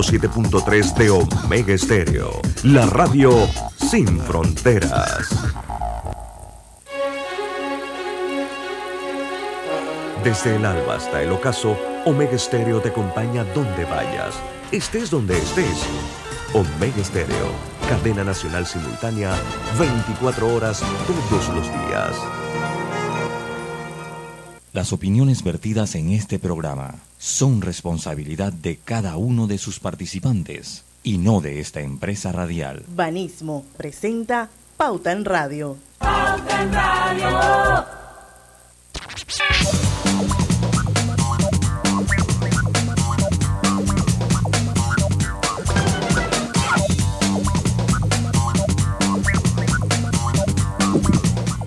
7.3 de Omega Estéreo, la radio sin fronteras. Desde el alba hasta el ocaso, Omega Estéreo te acompaña donde vayas, estés donde estés. Omega Estéreo, cadena nacional simultánea, 24 horas todos los días. Las opiniones vertidas en este programa son responsabilidad de cada uno de sus participantes y no de esta empresa radial. Banismo presenta Pauta en Radio. Pauta en Radio.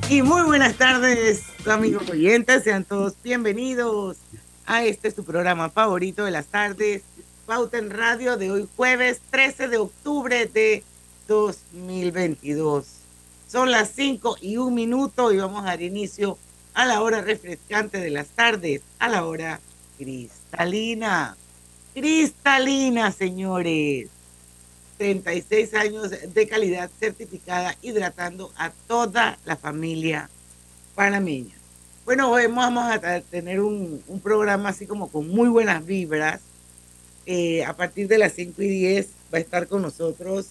Y muy buenas tardes, amigos oyentes. Sean todos bienvenidos a este su programa favorito de las tardes, Pauta en Radio, de hoy jueves 13 de octubre de 2022. Son las 5 y un minuto y vamos a dar inicio a la hora refrescante de las tardes, a la hora cristalina. Cristalina, señores. 36 años de calidad certificada, hidratando a toda la familia panameña. Bueno, hoy vamos a tener un, programa así como con muy buenas vibras. Eh, a partir de las 5 y 10 va a estar con nosotros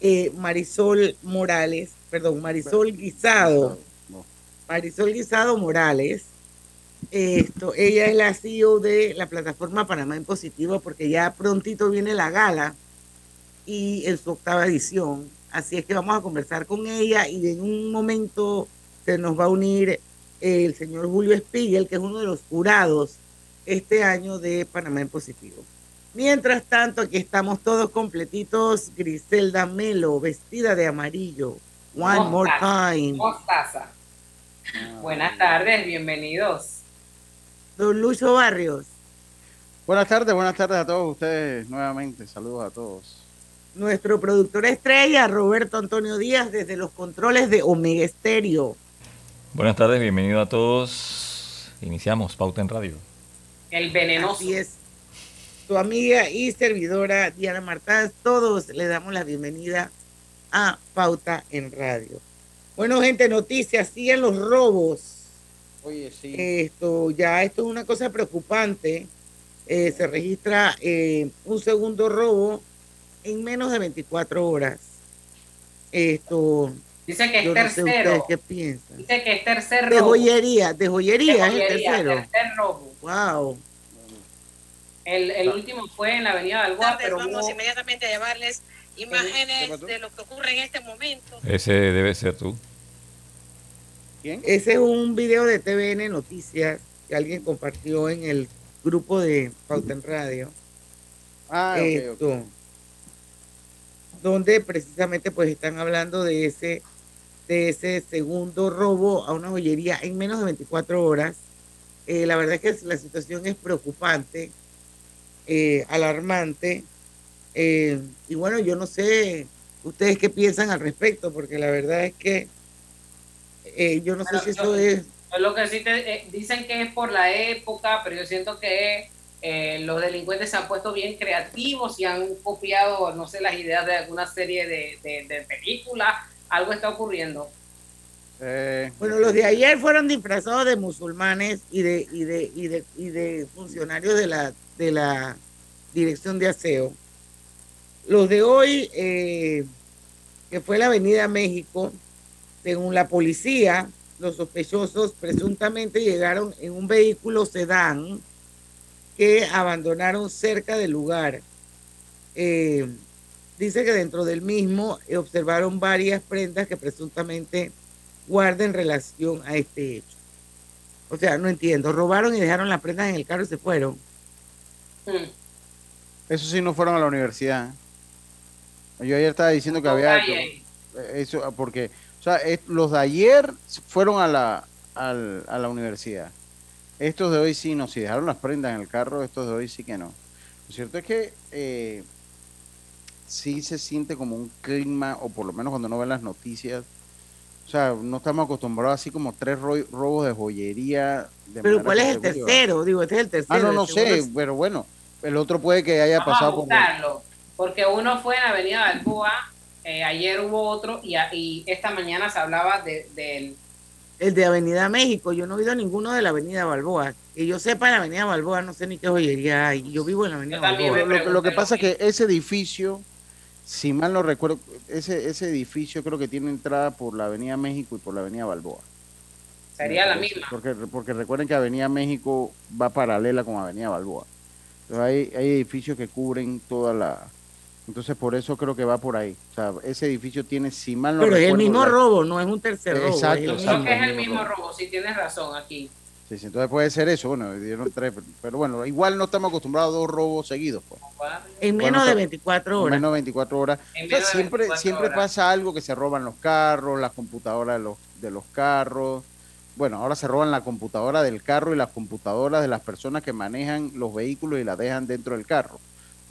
eh, Marisol Morales, perdón, Marisol Guisado. Marisol Guisado Morales. Esto, ella es la CEO de la plataforma Panamá en Positivo porque ya prontito viene la gala y en su octava edición. Así es que vamos a conversar con ella y en un momento se nos va a unir el señor Julio Spiegel, que es uno de los jurados este año de Panamá en Positivo. Mientras tanto, aquí estamos todos completitos. Griselda Melo, vestida de amarillo. One more time. Mostaza. Buenas tardes, bienvenidos. Don Lucho Barrios. Buenas tardes, buenas tardes a todos ustedes nuevamente. Saludos a todos nuestro productor estrella, Roberto Antonio Díaz, desde los controles de Omega Estéreo. Buenas tardes, bienvenido a todos. Iniciamos Pauta en Radio. El venenoso. Así es. Tu amiga y servidora Diana Martán, todos le damos la bienvenida a Pauta en Radio. Bueno, gente, noticias, siguen los robos. Oye, sí. Esto, ya, esto es una cosa preocupante. Eh, se registra eh, un segundo robo en menos de 24 horas. Esto. Dice que es tercero. qué piensan. Dice que es tercero. De joyería, de joyería, es el tercero. Tercer robo. Wow. El, el último fue en la avenida del Guá, pero vamos inmediatamente a llevarles imágenes de lo que ocurre en este momento. Ese debe ser tú. ¿Quién? Ese es un video de TVN Noticias que alguien compartió en el grupo de Pauta en Radio. Ah, Esto, donde precisamente pues están hablando de ese, de ese segundo robo a una joyería en menos de 24 horas. Eh, la verdad es que la situación es preocupante, eh, alarmante. Eh, y bueno, yo no sé ustedes qué piensan al respecto, porque la verdad es que yo no sé si eso es... Lo que sí te, dicen que es por la época, pero yo siento que los delincuentes se han puesto bien creativos y han copiado, no sé, las ideas de alguna serie de, de, películas. Algo está ocurriendo. Eh, bueno, los de ayer fueron disfrazados de musulmanes y de, y de, y de, y de funcionarios de la, de la dirección de aseo. Los de hoy, eh, que fue la Avenida México, según la policía, los sospechosos presuntamente llegaron en un vehículo sedán que abandonaron cerca del lugar. Eh, dice que dentro del mismo observaron varias prendas que presuntamente guarden relación a este hecho. O sea, no entiendo. Robaron y dejaron las prendas en el carro y se fueron. Hmm. Eso sí, no fueron a la universidad. Yo ayer estaba diciendo que había... Eso, porque, o sea, los de ayer fueron a la, a la universidad. Estos de hoy sí, no, si dejaron las prendas en el carro, estos de hoy sí que no. Lo cierto es que eh, sí se siente como un clima, o por lo menos cuando uno ve las noticias, o sea, no estamos acostumbrados así como tres robos de joyería. pero ¿cuál es el tercero? Digo, este es el tercero. Ah, no, no sé, pero bueno, el otro puede que haya pasado por... Porque uno fue en la Avenida Balboa, eh, ayer hubo otro y, y, esta mañana se hablaba del... De, el de Avenida México, yo no he oído ninguno de la Avenida Balboa. Que yo sepa, en la Avenida Balboa no sé ni qué joyería hay. Yo vivo en la Avenida Balboa. Lo, que pasa es que ese edificio, si mal no recuerdo, ese, ese edificio creo que tiene entrada por la Avenida México y por la Avenida Balboa. Sería la misma. Porque, porque recuerden que Avenida México va paralela con Avenida Balboa. Entonces hay, hay edificios que cubren toda la, entonces por eso creo que va por ahí. O sea, ese edificio tiene, si mal no Pero es el mismo robo, no es un tercer robo. Exacto. Creo que es el mismo robo, si tienes razón aquí. Sí, sí, entonces puede ser eso, bueno, dieron tres, pero bueno, igual no estamos acostumbrados a dos robos seguidos. Pues. En menos de 24 horas. En menos de 24 horas. siempre siempre pasa algo que se roban los carros, las computadoras de los, de los carros. Bueno, ahora se roban la computadora del carro y las computadoras de las personas que manejan los vehículos y las dejan dentro del carro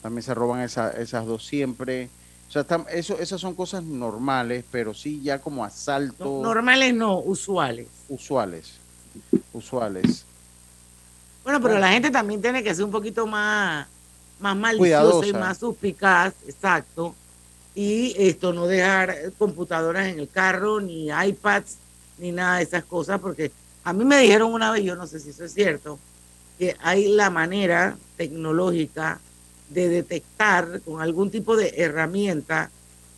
también se roban esas dos siempre. O sea, eso, esas son cosas normales, pero sí ya como asaltos. normales no, usuales. Usuales, usuales. Bueno, pero la gente también tiene que ser un poquito más, más maliciosa y más suspicaz, exacto. Y esto, no dejar computadoras en el carro, ni iPads, ni nada de esas cosas, porque a mí me dijeron una vez, yo no sé si eso es cierto, que hay la manera tecnológica de detectar con algún tipo de herramienta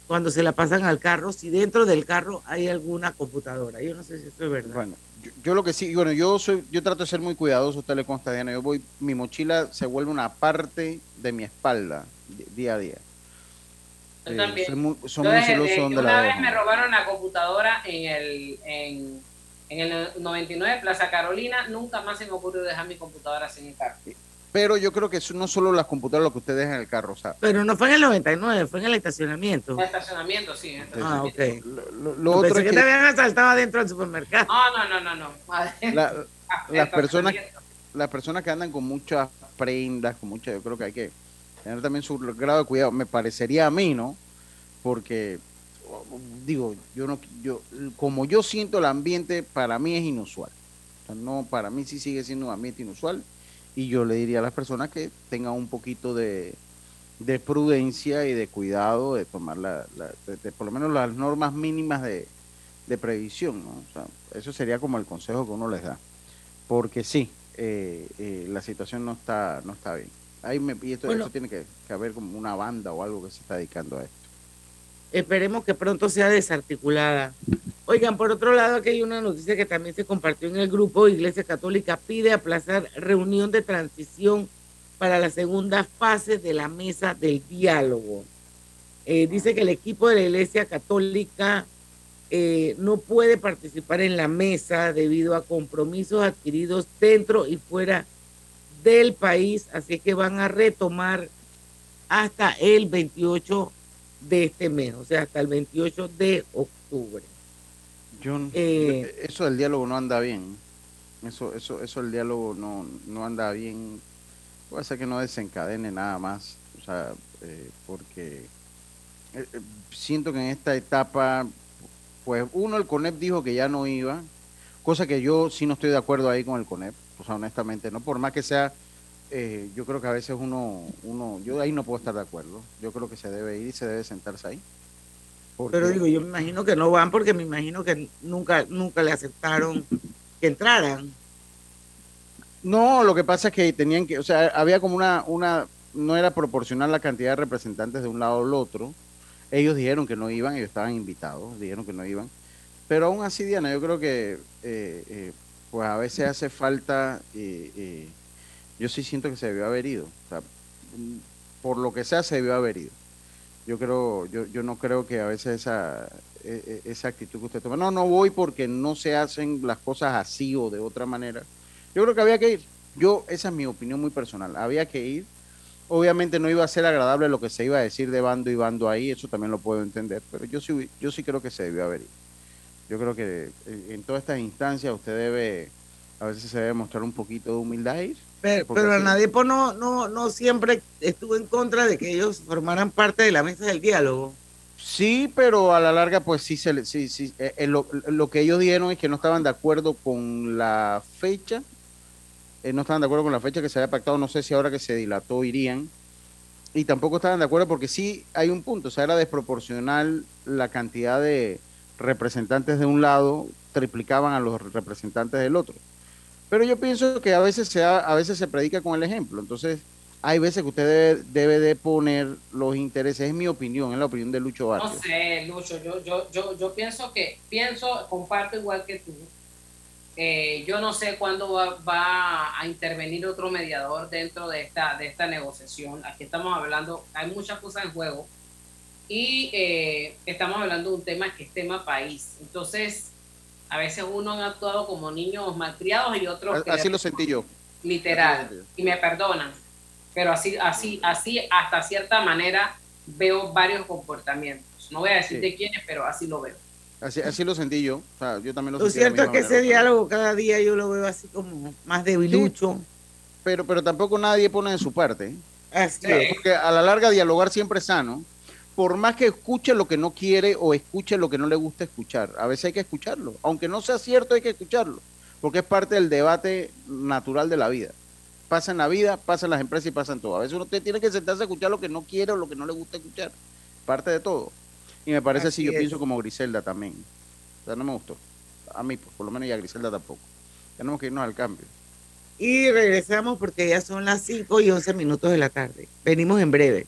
cuando se la pasan al carro si dentro del carro hay alguna computadora. Yo no sé si esto es verdad. Bueno, yo, lo que sí, bueno, yo soy, yo trato de ser muy cuidadoso, usted le consta, Diana, yo voy, mi mochila se vuelve una parte de mi espalda día a día. Yo también. Soy muy, una vez me robaron la computadora en el, en, en el 99 Plaza Carolina, nunca más se me ocurrió dejar mi computadora sin el carro. Pero yo creo que eso no solo las computadoras lo que usted deja en el carro, o Pero no fue en el 99, fue en el estacionamiento. En el estacionamiento, sí. Ah, ok. Lo, otro es que, te habían asaltado dentro del supermercado. No, no, no, no, no. las personas las personas que andan con muchas prendas, con muchas, yo creo que hay que tener también su grado de cuidado. Me parecería a mí, ¿no? Porque digo, yo no, yo, como yo siento el ambiente, para mí es inusual. O sea, no, para mí sí sigue siendo un ambiente inusual y yo le diría a las personas que tengan un poquito de, prudencia y de cuidado de tomar la, por lo menos las normas mínimas de, previsión. ¿no? eso sería como el consejo que uno les da. Porque sí, eh, eh, la situación no está, no está bien. Ahí me, y esto, tiene que, que, haber como una banda o algo que se está dedicando a esto. Esperemos que pronto sea desarticulada. Oigan, por otro lado, aquí hay una noticia que también se compartió en el grupo. Iglesia Católica pide aplazar reunión de transición para la segunda fase de la mesa del diálogo. Eh, dice que el equipo de la Iglesia Católica eh, no puede participar en la mesa debido a compromisos adquiridos dentro y fuera del país, así que van a retomar hasta el 28 de este mes, o sea, hasta el 28 de octubre. Eh, eso del diálogo no anda bien. Eso, eso, eso el diálogo no, no anda bien. Puede ser que no desencadene nada más. O sea, eh, porque eh, siento que en esta etapa, pues uno, el CONEP dijo que ya no iba, cosa que yo sí no estoy de acuerdo ahí con el CONEP. O sea, honestamente, no por más que sea eh, yo creo que a veces uno, uno, yo ahí no puedo estar de acuerdo. Yo creo que se debe ir y se debe sentarse ahí. Pero digo, yo me imagino que no van porque me imagino que nunca, nunca le aceptaron que entraran. No, lo que pasa es que tenían que, o sea, había como una, una, no era proporcional la cantidad de representantes de un lado al otro. Ellos dijeron que no iban, ellos estaban invitados, dijeron que no iban. Pero aún así, Diana, yo creo que eh, eh, pues a veces hace falta eh, yo sí siento que se debió haber ido. Por lo que sea, se debió haber ido. Yo creo, yo, yo no creo que a veces esa, e, e, esa actitud que usted toma, no, no voy porque no se hacen las cosas así o de otra manera. Yo creo que había que ir. Yo, esa es mi opinión muy personal. Había que ir. Obviamente no iba a ser agradable lo que se iba a decir de bando y bando ahí, eso también lo puedo entender, pero yo sí, yo sí creo que se debió haber ido. Yo creo que eh, en todas estas instancias usted debe, a veces se debe mostrar un poquito de humildad ir pero, pero nadie no, no, no siempre estuvo en contra de que ellos formaran parte de la mesa del diálogo. Sí, pero a la larga, pues sí, se, sí, sí eh, eh, lo, que ellos dieron es que no estaban de acuerdo con la fecha no estaban de acuerdo con la fecha que se había pactado, no sé si ahora que se dilató irían, y tampoco estaban de acuerdo porque sí hay un punto, o sea, era desproporcional la cantidad de representantes de un lado, triplicaban a los representantes del otro. Pero yo pienso que a veces se, a veces se predica con el ejemplo, entonces hay veces que usted debe, de poner los intereses, es mi opinión, es la opinión de Lucho Vázquez. No sé, Lucho, yo, yo, yo, yo pienso que, pienso, comparto igual que tú, eh, yo no sé cuándo va, a intervenir otro mediador dentro de esta, de esta negociación. Aquí estamos hablando, hay muchas cosas en juego y eh, estamos hablando de un tema que es tema país. Entonces, a veces uno ha actuado como niños malcriados y otros... Así lo sentí yo. Literal. Y me perdonan. Pero así, así, así, hasta cierta manera veo varios comportamientos. No voy a decir de quiénes, pero así lo veo. Así, lo sentí yo. O sea, yo también lo, lo cierto es que ese diálogo cada día yo lo veo así como más debilucho. pero, pero tampoco nadie pone de su parte. Así Porque a la larga dialogar siempre es sano. Por más que escuche lo que no quiere o escuche lo que no le gusta escuchar. A veces hay que escucharlo. Aunque no sea cierto, hay que escucharlo. Porque es parte del debate natural de la vida. Pasa en la vida, pasa en las empresas y pasa en todo. A veces uno tiene que sentarse a escuchar lo que no quiere o lo que no le gusta escuchar. Parte de todo. Y me parece así, yo pienso como Griselda también. O sea, no me gustó. A mí, por lo menos, y a Griselda tampoco. Tenemos que irnos al cambio. Y regresamos porque ya son las 5 y 11 minutos de la tarde. Venimos en breve.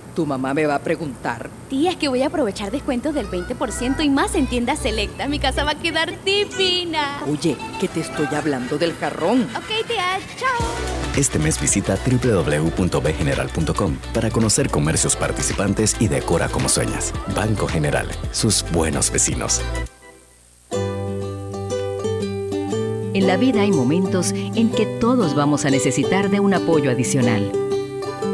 Tu mamá me va a preguntar. Tía, es que voy a aprovechar descuentos del 20% y más en tiendas selectas. Mi casa va a quedar divina. Oye, que te estoy hablando del jarrón. Ok, tía, chao. Este mes visita www.bgeneral.com para conocer comercios participantes y decora como sueñas. Banco General, sus buenos vecinos. En la vida hay momentos en que todos vamos a necesitar de un apoyo adicional.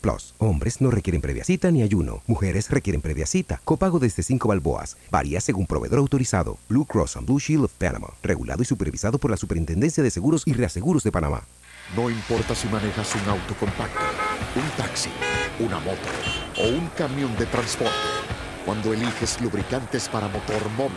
Plus. Hombres no requieren previa cita ni ayuno. Mujeres requieren previa cita. Copago desde 5 balboas. Varía según proveedor autorizado. Blue Cross and Blue Shield of Panama. Regulado y supervisado por la Superintendencia de Seguros y Reaseguros de Panamá. No importa si manejas un auto compacto, un taxi, una moto o un camión de transporte. Cuando eliges lubricantes para motor móvil,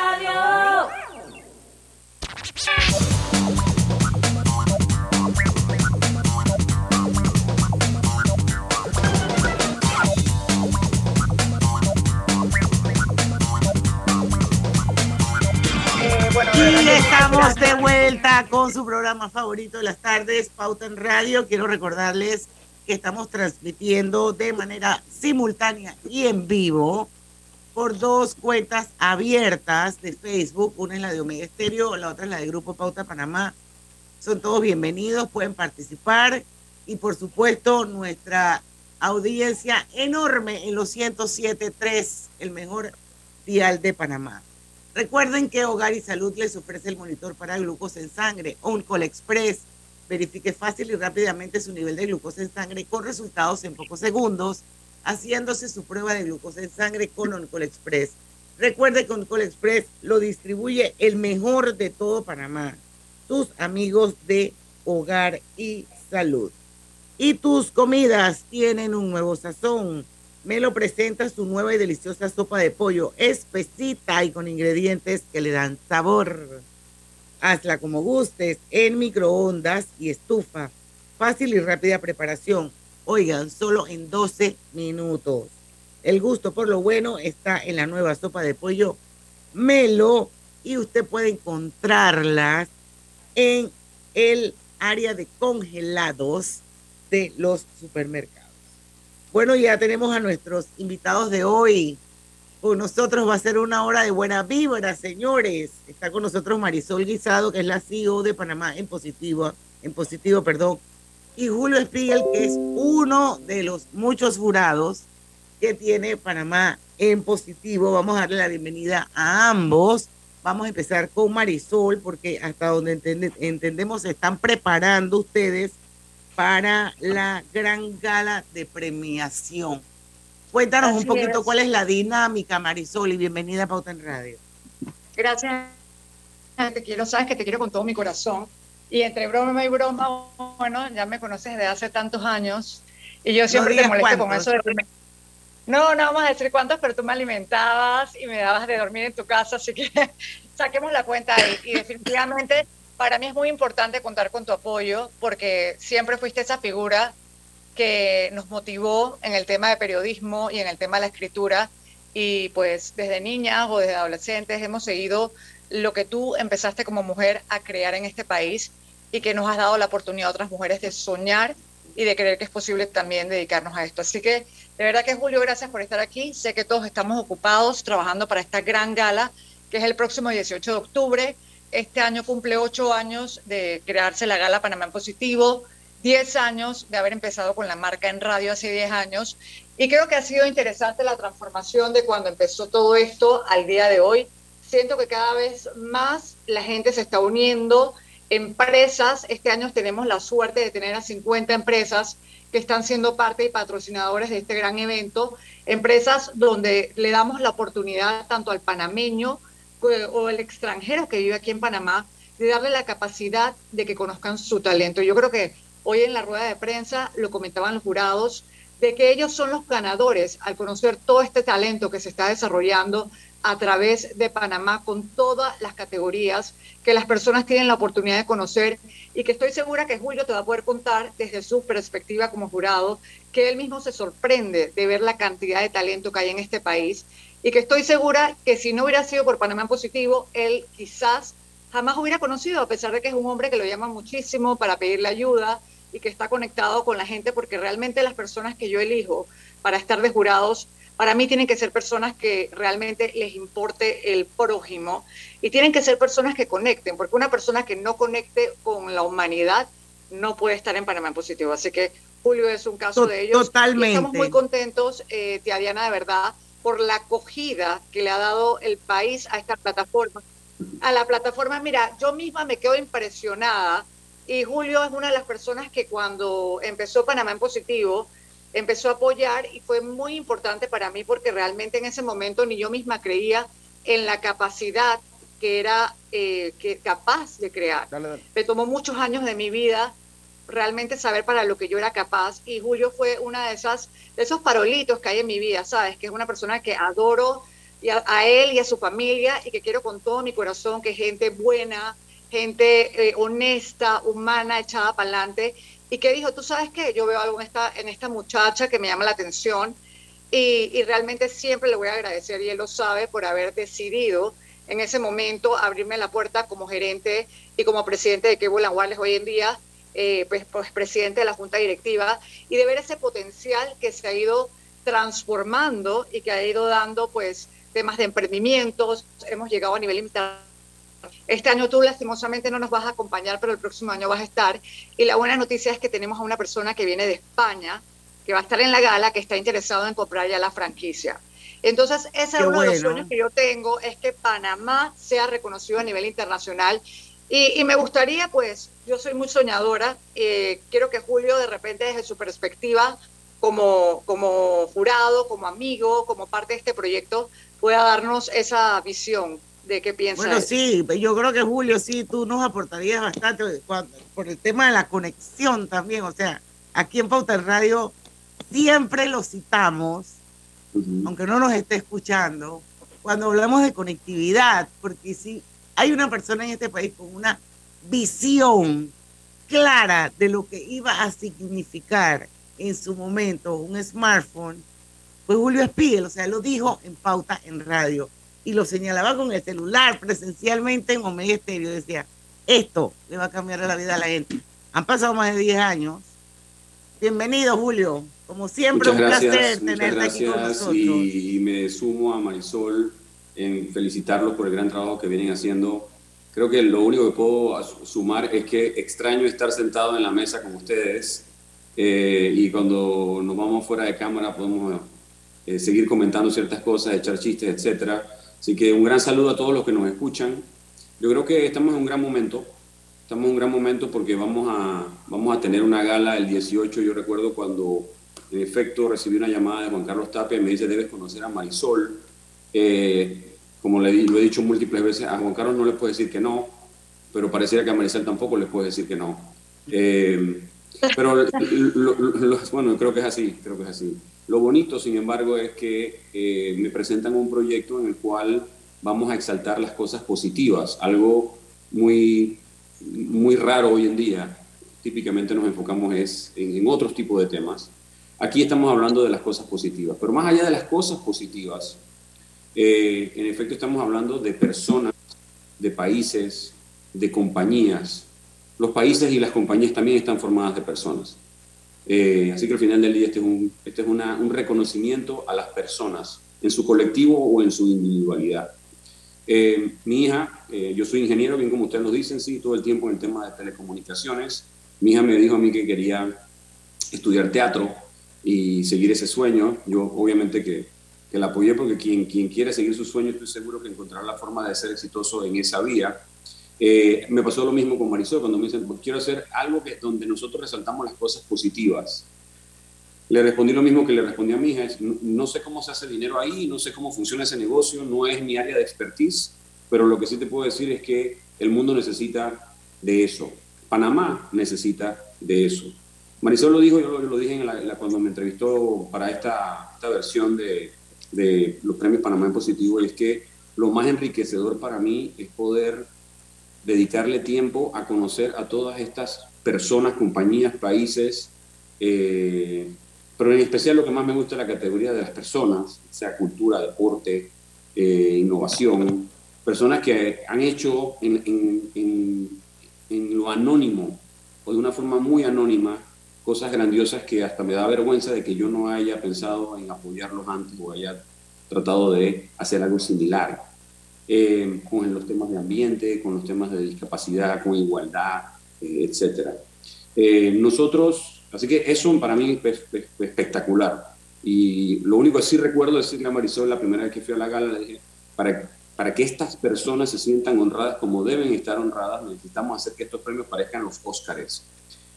Y estamos de vuelta con su programa favorito de las tardes, Pauta en Radio. Quiero recordarles que estamos transmitiendo de manera simultánea y en vivo por dos cuentas abiertas de Facebook. Una es la de Omega Estéreo, la otra es la de Grupo Pauta Panamá. Son todos bienvenidos, pueden participar. Y por supuesto, nuestra audiencia enorme en los 107.3, el mejor dial de Panamá. Recuerden que Hogar y Salud les ofrece el monitor para glucosa en sangre, Oncol Express. Verifique fácil y rápidamente su nivel de glucosa en sangre con resultados en pocos segundos, haciéndose su prueba de glucosa en sangre con Oncol Express. Recuerde que Oncol Express lo distribuye el mejor de todo Panamá, tus amigos de Hogar y Salud. Y tus comidas tienen un nuevo sazón. Melo presenta su nueva y deliciosa sopa de pollo, espesita y con ingredientes que le dan sabor. Hazla como gustes, en microondas y estufa. Fácil y rápida preparación. Oigan, solo en 12 minutos. El gusto por lo bueno está en la nueva sopa de pollo Melo y usted puede encontrarlas en el área de congelados de los supermercados. Bueno, ya tenemos a nuestros invitados de hoy. Con nosotros va a ser una hora de buena vibra, señores. Está con nosotros Marisol Guisado, que es la CEO de Panamá en positivo, en positivo, perdón. Y Julio Spiegel, que es uno de los muchos jurados que tiene Panamá en positivo. Vamos a darle la bienvenida a ambos. Vamos a empezar con Marisol, porque hasta donde entendemos se están preparando ustedes para la gran gala de premiación. Cuéntanos un poquito cuál es la dinámica, Marisol, y bienvenida a Pauta en Radio. Gracias. Te quiero, sabes que te quiero con todo mi corazón. Y entre broma y broma, bueno, ya me conoces desde hace tantos años. Y yo siempre te molesto con eso de No, no vamos a decir cuántos, pero tú me alimentabas y me dabas de dormir en tu casa, así que saquemos la cuenta ahí. Y definitivamente para mí es muy importante contar con tu apoyo porque siempre fuiste esa figura que nos motivó en el tema de periodismo y en el tema de la escritura. Y pues desde niñas o desde adolescentes hemos seguido lo que tú empezaste como mujer a crear en este país y que nos has dado la oportunidad a otras mujeres de soñar y de creer que es posible también dedicarnos a esto. Así que de verdad que Julio, gracias por estar aquí. Sé que todos estamos ocupados trabajando para esta gran gala que es el próximo 18 de octubre este año cumple ocho años de crearse la Gala Panamá en Positivo, diez años de haber empezado con la marca en radio hace diez años. Y creo que ha sido interesante la transformación de cuando empezó todo esto al día de hoy. Siento que cada vez más la gente se está uniendo. Empresas, este año tenemos la suerte de tener a 50 empresas que están siendo parte y patrocinadores de este gran evento. Empresas donde le damos la oportunidad tanto al panameño, o el extranjero que vive aquí en Panamá, de darle la capacidad de que conozcan su talento. Yo creo que hoy en la rueda de prensa lo comentaban los jurados, de que ellos son los ganadores al conocer todo este talento que se está desarrollando a través de Panamá con todas las categorías que las personas tienen la oportunidad de conocer y que estoy segura que Julio te va a poder contar desde su perspectiva como jurado, que él mismo se sorprende de ver la cantidad de talento que hay en este país y que estoy segura que si no hubiera sido por Panamá en positivo, él quizás jamás hubiera conocido, a pesar de que es un hombre que lo llama muchísimo para pedirle ayuda y que está conectado con la gente, porque realmente las personas que yo elijo para estar de jurados, para mí tienen que ser personas que realmente les importe el prójimo y tienen que ser personas que conecten, porque una persona que no conecte con la humanidad no puede estar en Panamá en positivo. Así que Julio es un caso de ellos. Totalmente. estamos muy contentos, eh, Tía Diana, de verdad, por la acogida que le ha dado el país a esta plataforma. A la plataforma, mira, yo misma me quedo impresionada y Julio es una de las personas que cuando empezó Panamá en positivo, empezó a apoyar y fue muy importante para mí porque realmente en ese momento ni yo misma creía en la capacidad que era eh, que capaz de crear. Me tomó muchos años de mi vida realmente saber para lo que yo era capaz. Y Julio fue una de esas esos parolitos que hay en mi vida, sabes, que es una persona que adoro a, él y a su familia y que quiero con todo mi corazón, que gente buena, gente eh, honesta, humana, echada para adelante y que dijo, tú sabes qué, yo veo algo en esta, en esta muchacha que me llama la atención y, realmente siempre le voy a agradecer y él lo sabe por haber decidido en ese momento abrirme la puerta como gerente y como presidente de Cable Wireless hoy en día, eh, pues, pues, presidente de la junta directiva, y de ver ese potencial que se ha ido transformando y que ha ido dando pues temas de emprendimientos, hemos llegado a nivel internacional. Este año tú lastimosamente no nos vas a acompañar, pero el próximo año vas a estar. Y la buena noticia es que tenemos a una persona que viene de España, que va a estar en la gala, que está interesado en comprar ya la franquicia. Entonces, ese es uno de los sueños que yo tengo, es que Panamá sea reconocido a nivel internacional. Y, me gustaría, pues, yo soy muy soñadora, eh, quiero que Julio de repente desde su perspectiva como, como jurado, como amigo, como parte de este proyecto, pueda darnos esa visión de qué piensa. Bueno, sí, yo creo que Julio, sí, tú nos aportarías bastante por el tema de la conexión también. O sea, aquí en Pauta Radio siempre lo citamos aunque no nos esté escuchando, cuando hablamos de conectividad, porque si hay una persona en este país con una visión clara de lo que iba a significar en su momento un smartphone, fue Julio Spiegel, o sea, lo dijo en pauta en radio y lo señalaba con el celular presencialmente en Omega Estéreo. Decía, esto le va a cambiar la vida a la gente. Han pasado más de 10 años. Bienvenido, Julio. Como siempre, un placer tenerte aquí con nosotros. Y, me sumo a Marisol en felicitarlos por el gran trabajo que vienen haciendo. Creo que lo único que puedo sumar es que extraño estar sentado en la mesa con ustedes eh, y cuando nos vamos fuera de cámara podemos eh, seguir comentando ciertas cosas, echar chistes, etcétera. Así que un gran saludo a todos los que nos escuchan. Yo creo que estamos en un gran momento. Estamos en un gran momento porque vamos a, vamos a tener una gala el 18. Yo recuerdo cuando en efecto, recibí una llamada de Juan Carlos Tapia y me dice, debes conocer a Marisol. Eh, como le, lo he dicho múltiples veces, a Juan Carlos no le puedo decir que no, pero pareciera que a Marisol tampoco le puedo decir que no. Eh, pero bueno, creo que es así, creo que es así. Lo bonito, sin embargo, es que eh, me presentan un proyecto en el cual vamos a exaltar las cosas positivas, algo muy, muy raro hoy en día. Típicamente nos enfocamos es en, en otros tipos de temas Aquí estamos hablando de las cosas positivas, pero más allá de las cosas positivas, eh, en efecto estamos hablando de personas, de países, de compañías. Los países y las compañías también están formadas de personas. Eh, así que al final del día este es, un, este es un reconocimiento a las personas en su colectivo o en su individualidad. Eh, mi hija, yo soy ingeniero, bien como ustedes lo dicen, sí, todo el tiempo en el tema de telecomunicaciones. Mi hija me dijo a mí que quería estudiar teatro y seguir ese sueño. Yo obviamente que, que la apoyé porque quien, quien quiere seguir su sueño estoy seguro que encontrará la forma de ser exitoso en esa vía. Eh, me pasó lo mismo con Marisol cuando me dicen, pues quiero hacer algo que, donde nosotros resaltamos las cosas positivas. Le respondí lo mismo que le respondí a mi hija, no, no sé cómo se hace dinero ahí, no sé cómo funciona ese negocio, no es mi área de expertise, pero lo que sí te puedo decir es que el mundo necesita de eso. Panamá necesita de eso. Marisol lo dijo, yo lo, dije en cuando me entrevistó para esta, esta versión de, de, los premios Panamá en Positivo, es que lo más enriquecedor para mí es poder dedicarle tiempo a conocer a todas estas personas, compañías, países, eh, pero en especial lo que más me gusta es la categoría de las personas, sea cultura, deporte, eh, innovación, personas que han hecho en, en, en lo anónimo o de una forma muy anónima cosas grandiosas que hasta me da vergüenza de que yo no haya pensado en apoyarlos antes o haya tratado de hacer algo similar eh, con los temas de ambiente, con los temas de discapacidad, con igualdad, eh, etc. Eh, nosotros Así que eso para mí es, espectacular. Y lo único que sí recuerdo decirle a Marisol la primera vez que fui a la gala, le dije, para, para que estas personas se sientan honradas como deben estar honradas, necesitamos hacer que estos premios parezcan los Óscares.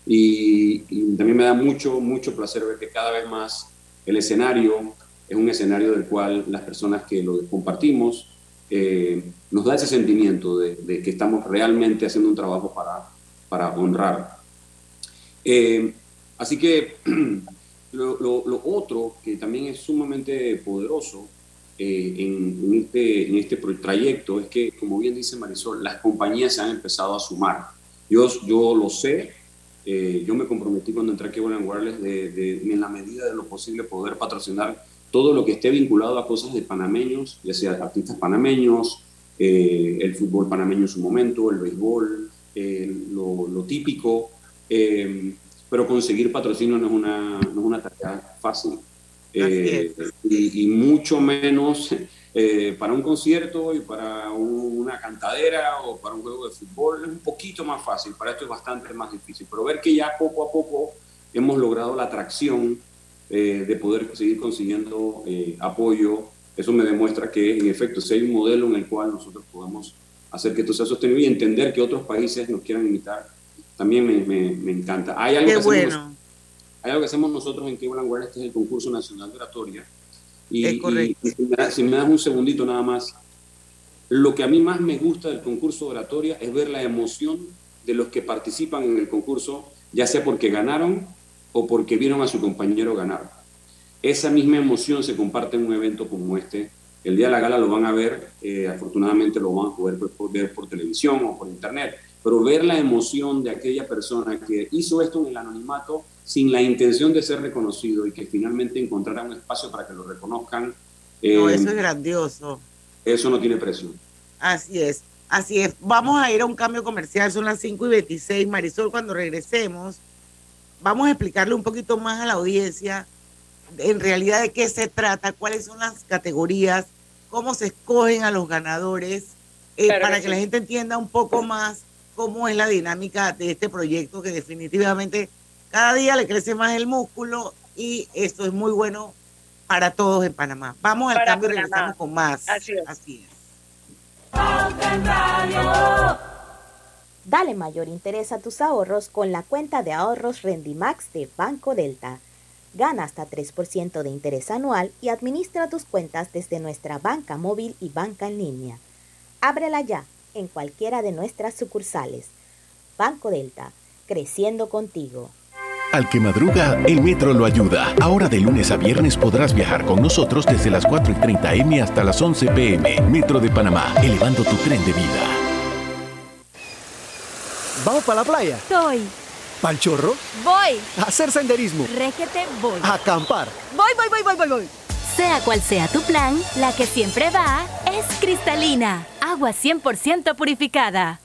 Y, también me da mucho, mucho placer ver que cada vez más el escenario es un escenario del cual las personas que lo compartimos eh, nos da ese sentimiento de, que estamos realmente haciendo un trabajo para, para honrar. Eh, así que lo, otro que también es sumamente poderoso eh, en, este, en este trayecto es que, como bien dice Marisol, las compañías se han empezado a sumar. Yo, yo lo sé, eh, yo me comprometí cuando entré aquí a Wireless de, de, en la medida de lo posible, poder patrocinar todo lo que esté vinculado a cosas de panameños, ya sea artistas panameños, eh, el fútbol panameño en su momento, el béisbol, lo, típico, eh, pero conseguir patrocinio no es una, no es una tarea fácil. y, y, mucho menos eh, para un concierto y para una cantadera o para un juego de fútbol es un poquito más fácil, para esto es bastante más difícil, pero ver que ya poco a poco hemos logrado la atracción eh, de poder seguir consiguiendo eh, apoyo, eso me demuestra que en efecto si hay un modelo en el cual nosotros podemos hacer que esto sea sostenible y entender que otros países nos quieran imitar, también me, me, encanta. Hay algo, que bueno. hacemos, hay algo que hacemos nosotros en Cleveland World, este es el concurso nacional de oratoria, y, si, me das, un segundito nada más, lo que a mí más me gusta del concurso de oratoria es ver la emoción de los que participan en el concurso, ya sea porque ganaron o porque vieron a su compañero ganar. Esa misma emoción se comparte en un evento como este. El día de la gala lo van a ver, eh, afortunadamente lo van a poder ver por televisión o por internet, pero ver la emoción de aquella persona que hizo esto en el anonimato sin la intención de ser reconocido y que finalmente encontrara un espacio para que lo reconozcan. no, eh, eso es grandioso. Eso no tiene precio. Así es, así es. Vamos a ir a un cambio comercial, son las 5 y 26. Marisol, cuando regresemos, vamos a explicarle un poquito más a la audiencia en realidad de qué se trata, cuáles son las categorías, cómo se escogen a los ganadores, eh, para que la gente entienda un poco más cómo es la dinámica de este proyecto que definitivamente cada día le crece más el músculo y esto es muy bueno para todos en Panamá. Vamos al cambio y regresamos con más. Así es. Así es. Dale mayor interés a tus ahorros con la cuenta de ahorros Rendimax de Banco Delta. Gana hasta 3% de interés anual y administra tus cuentas desde nuestra banca móvil y banca en línea. Ábrela ya en cualquiera de nuestras sucursales. Banco Delta, creciendo contigo. Al que madruga, el metro lo ayuda. Ahora de lunes a viernes podrás viajar con nosotros desde las 4 y 30 M hasta las 11 PM. Metro de Panamá, elevando tu tren de vida. ¿Vamos para la playa? Soy. ¿Pal chorro? Voy. A hacer senderismo. Régete, voy. A acampar. Voy, voy, voy, voy, voy, voy. Sea cual sea tu plan, la que siempre va es cristalina. Agua 100% purificada.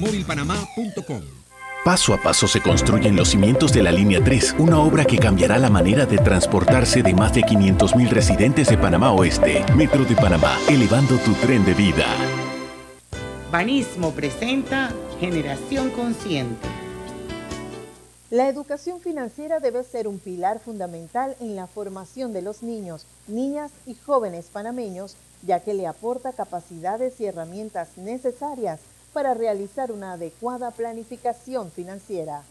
móvilpanamá.com. Paso a paso se construyen los cimientos de la Línea 3, una obra que cambiará la manera de transportarse de más de 500.000 residentes de Panamá Oeste. Metro de Panamá, elevando tu tren de vida. Banismo presenta Generación Consciente. La educación financiera debe ser un pilar fundamental en la formación de los niños, niñas y jóvenes panameños, ya que le aporta capacidades y herramientas necesarias para realizar una adecuada planificación financiera.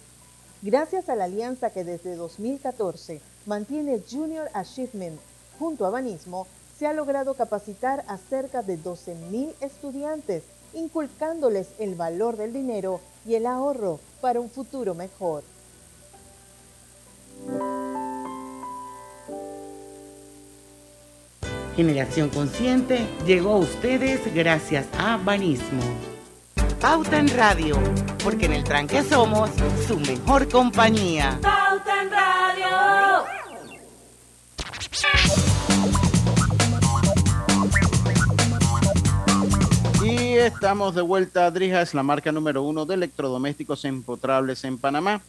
Gracias a la alianza que desde 2014 mantiene Junior Achievement junto a Banismo, se ha logrado capacitar a cerca de 12.000 estudiantes, inculcándoles el valor del dinero y el ahorro para un futuro mejor. Generación Consciente llegó a ustedes gracias a Banismo. Pauta en Radio, porque en el tranque somos su mejor compañía. Pauta en Radio. Y estamos de vuelta. Drija es la marca número uno de electrodomésticos empotrables en Panamá.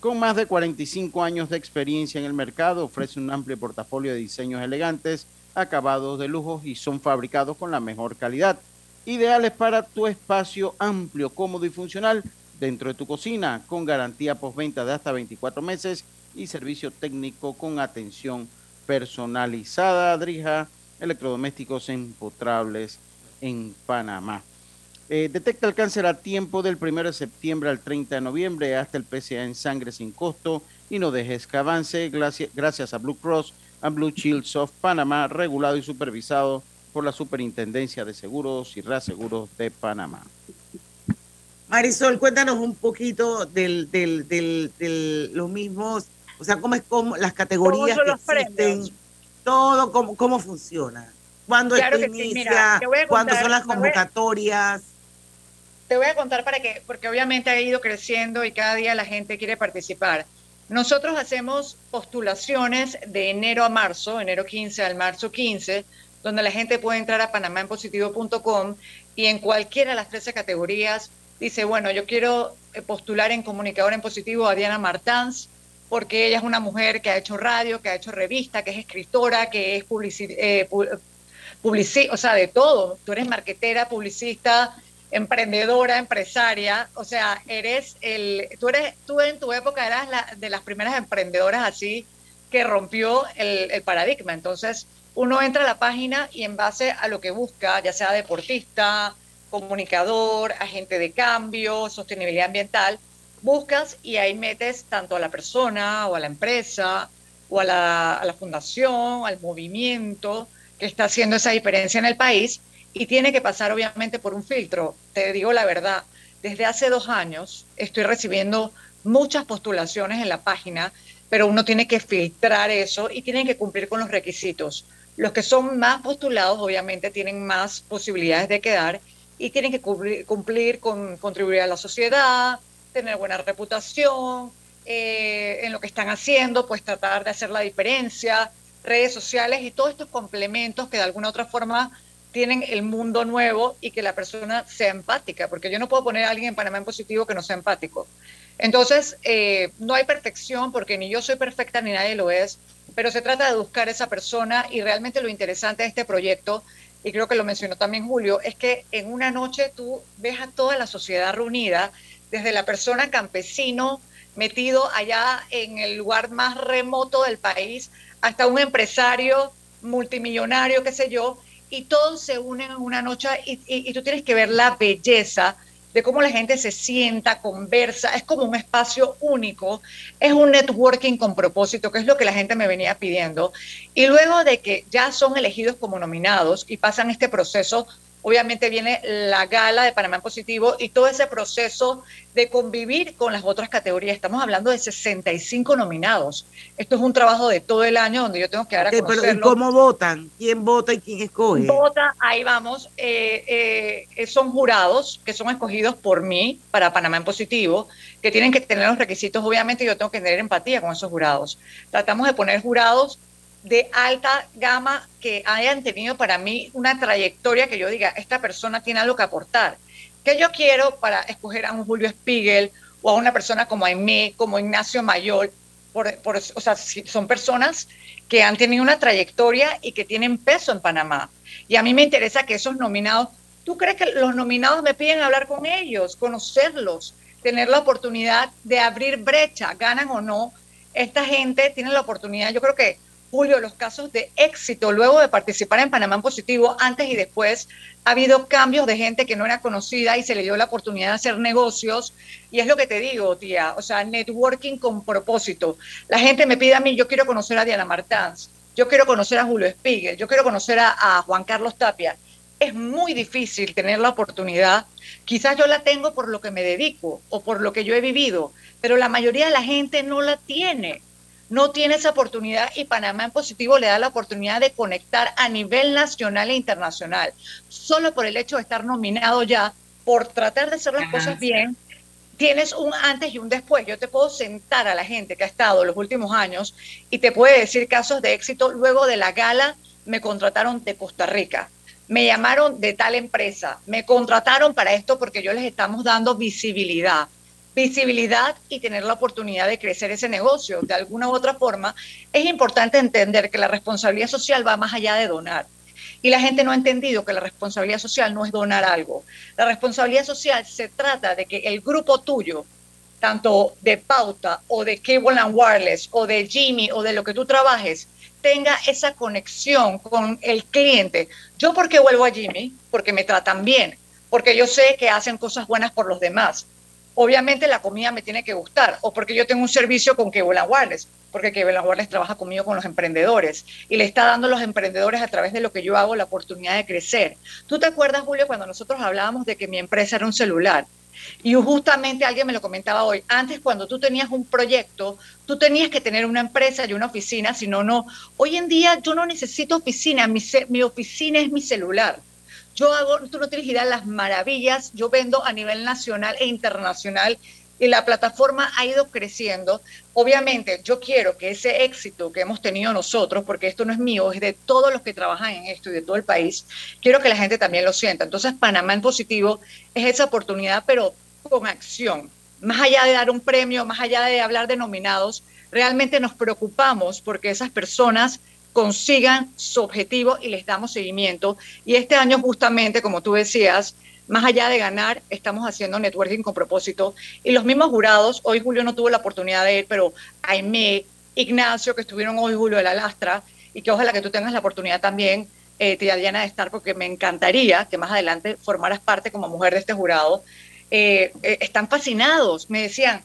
Con más de 45 años de experiencia en el mercado, ofrece un amplio portafolio de diseños elegantes, acabados de lujo y son fabricados con la mejor calidad ideales para tu espacio amplio, cómodo y funcional dentro de tu cocina, con garantía postventa de hasta 24 meses y servicio técnico con atención personalizada. Drija, electrodomésticos empotrables en Panamá. Eh, detecta el cáncer a tiempo del 1 de septiembre al 30 de noviembre hasta el PCA en sangre sin costo y no dejes que avance gracias, a Blue Cross and Blue Shields of Panamá, regulado y supervisado por la Superintendencia de Seguros y Reaseguros de Panamá. Marisol, cuéntanos un poquito del, del, del, los mismos, o sea, cómo es como las categorías que existen, todo cómo, cómo funciona, cuándo claro inicia, cuándo son las convocatorias. Te voy a contar para que, porque obviamente ha ido creciendo y cada día la gente quiere participar. Nosotros hacemos postulaciones de enero a marzo, enero 15 al marzo 15, donde la gente puede entrar a panamaenpositivo.com y en cualquiera de las 13 categorías dice, bueno, yo quiero eh, postular en comunicador en positivo a Diana Martans, porque ella es una mujer que ha hecho radio, que ha hecho revista, que es escritora, que es publici eh, o sea, de todo. Tú eres marquetera, publicista, emprendedora, empresaria, o sea, eres el, tú eres, tú en tu época eras la, de las primeras emprendedoras así que rompió el paradigma. Entonces, uno entra a la página y en base a lo que busca, ya sea deportista, comunicador, agente de cambio, sostenibilidad ambiental, buscas y ahí metes tanto a la persona o a la empresa o a la, fundación, al movimiento que está haciendo esa diferencia en el país y tiene que pasar obviamente por un filtro. Te digo la verdad, desde hace dos años estoy recibiendo muchas postulaciones en la página, pero uno tiene que filtrar eso y tiene que cumplir con los requisitos. Los que son más postulados, obviamente, tienen más posibilidades de quedar y tienen que cumplir, con contribuir a la sociedad, tener buena reputación, eh, en lo que están haciendo, pues tratar de hacer la diferencia, redes sociales y todos estos complementos que de alguna otra forma tienen el mundo nuevo y que la persona sea empática, porque yo no puedo poner a alguien en Panamá en positivo que no sea empático. Entonces, eh, no hay perfección porque ni yo soy perfecta ni nadie lo es, pero se trata de buscar esa persona y realmente lo interesante de este proyecto, y creo que lo mencionó también Julio, es que en una noche tú ves a toda la sociedad reunida, desde la persona campesino metido allá en el lugar más remoto del país, hasta un empresario multimillonario, qué sé yo, y todos se unen en una noche y, y tú tienes que ver la belleza de cómo la gente se sienta, conversa, es como un espacio único, es un networking con propósito, que es lo que la gente me venía pidiendo. Y luego de que ya son elegidos como nominados y pasan este proceso obviamente viene la gala de Panamá en Positivo y todo ese proceso de convivir con las otras categorías. Estamos hablando de 65 nominados. Esto es un trabajo de todo el año donde yo tengo que dar a conocerlo. ¿Cómo votan? ¿Quién vota y quién escoge? Vota, ahí vamos. Eh, eh, son jurados que son escogidos por mí para Panamá en Positivo, que tienen que tener los requisitos. Obviamente yo tengo que tener empatía con esos jurados. Tratamos de poner jurados de alta gama que hayan tenido para mí una trayectoria que yo diga, esta persona tiene algo que aportar. ¿Qué yo quiero para escoger a un Julio Spiegel o a una persona como Aimé, como Ignacio Mayor? Por, por, o sea, son personas que han tenido una trayectoria y que tienen peso en Panamá. Y a mí me interesa que esos nominados, ¿tú crees que los nominados me piden hablar con ellos, conocerlos, tener la oportunidad de abrir brecha, ganan o no? Esta gente tiene la oportunidad, yo creo que Julio, los casos de éxito luego de participar en Panamá Positivo, antes y después, ha habido cambios de gente que no era conocida y se le dio la oportunidad de hacer negocios. Y es lo que te digo, tía, o sea, networking con propósito. La gente me pide a mí, yo quiero conocer a Diana Martans, yo quiero conocer a Julio Spiegel, yo quiero conocer a, a Juan Carlos Tapia. Es muy difícil tener la oportunidad. Quizás yo la tengo por lo que me dedico o por lo que yo he vivido, pero la mayoría de la gente no la tiene no tiene esa oportunidad y Panamá en positivo le da la oportunidad de conectar a nivel nacional e internacional. Solo por el hecho de estar nominado ya, por tratar de hacer las cosas bien, tienes un antes y un después. Yo te puedo sentar a la gente que ha estado los últimos años y te puede decir casos de éxito. Luego de la gala me contrataron de Costa Rica. Me llamaron de tal empresa, me contrataron para esto porque yo les estamos dando visibilidad visibilidad y tener la oportunidad de crecer ese negocio. De alguna u otra forma, es importante entender que la responsabilidad social va más allá de donar. Y la gente no ha entendido que la responsabilidad social no es donar algo. La responsabilidad social se trata de que el grupo tuyo, tanto de Pauta o de Cable and Wireless o de Jimmy o de lo que tú trabajes, tenga esa conexión con el cliente. Yo porque vuelvo a Jimmy, porque me tratan bien, porque yo sé que hacen cosas buenas por los demás, obviamente la comida me tiene que gustar, o porque yo tengo un servicio con Kevin Wireless, porque Kevin Wireless trabaja conmigo con los emprendedores y le está dando a los emprendedores a través de lo que yo hago la oportunidad de crecer. ¿Tú te acuerdas, Julio, cuando nosotros hablábamos de que mi empresa era un celular? Y justamente alguien me lo comentaba hoy, antes cuando tú tenías un proyecto, tú tenías que tener una empresa y una oficina, si no, no. Hoy en día yo no necesito oficina, mi, mi oficina es mi celular. Yo hago, tú no tienes idea las maravillas, yo vendo a nivel nacional e internacional y la plataforma ha ido creciendo. Obviamente, yo quiero que ese éxito que hemos tenido nosotros, porque esto no es mío, es de todos los que trabajan en esto y de todo el país, quiero que la gente también lo sienta. Entonces, Panamá en positivo es esa oportunidad, pero con acción. Más allá de dar un premio, más allá de hablar de nominados, realmente nos preocupamos porque esas personas consigan su objetivo y les damos seguimiento. Y este año justamente, como tú decías, más allá de ganar, estamos haciendo networking con propósito. Y los mismos jurados, hoy Julio no tuvo la oportunidad de ir, pero Aime, Ignacio, que estuvieron hoy Julio de la Lastra, y que ojalá que tú tengas la oportunidad también, eh, tía Diana, de estar, porque me encantaría que más adelante formaras parte como mujer de este jurado. Eh, eh, están fascinados, me decían,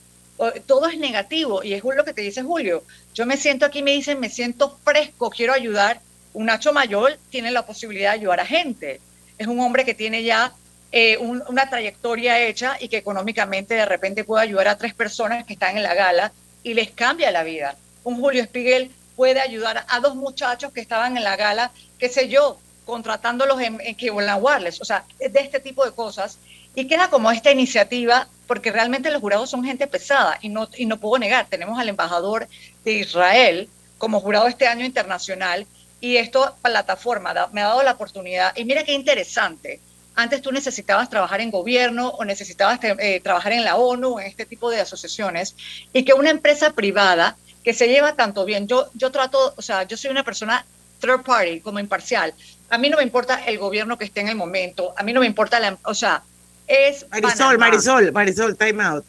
todo es negativo y es lo que te dice Julio. Yo me siento aquí, me dicen, me siento fresco, quiero ayudar. Un Nacho Mayor tiene la posibilidad de ayudar a gente. Es un hombre que tiene ya eh, una trayectoria hecha y que económicamente de repente puede ayudar a tres personas que están en la gala y les cambia la vida. Un Julio Espiguel puede ayudar a dos muchachos que estaban en la gala, qué sé yo, contratándolos en, en Wireless, o sea, de este tipo de cosas. Y queda como esta iniciativa, porque realmente los jurados son gente pesada y no, y no puedo negar, tenemos al embajador de Israel como jurado este año internacional y esto plataforma me ha dado la oportunidad. Y mira qué interesante. Antes tú necesitabas trabajar en gobierno o necesitabas eh, trabajar en la ONU, en este tipo de asociaciones, y que una empresa privada que se lleva tanto bien, yo, yo trato, o sea, yo soy una persona third party, como imparcial. A mí no me importa el gobierno que esté en el momento, a mí no me importa la, o sea, es Marisol, Marisol, Marisol, time out.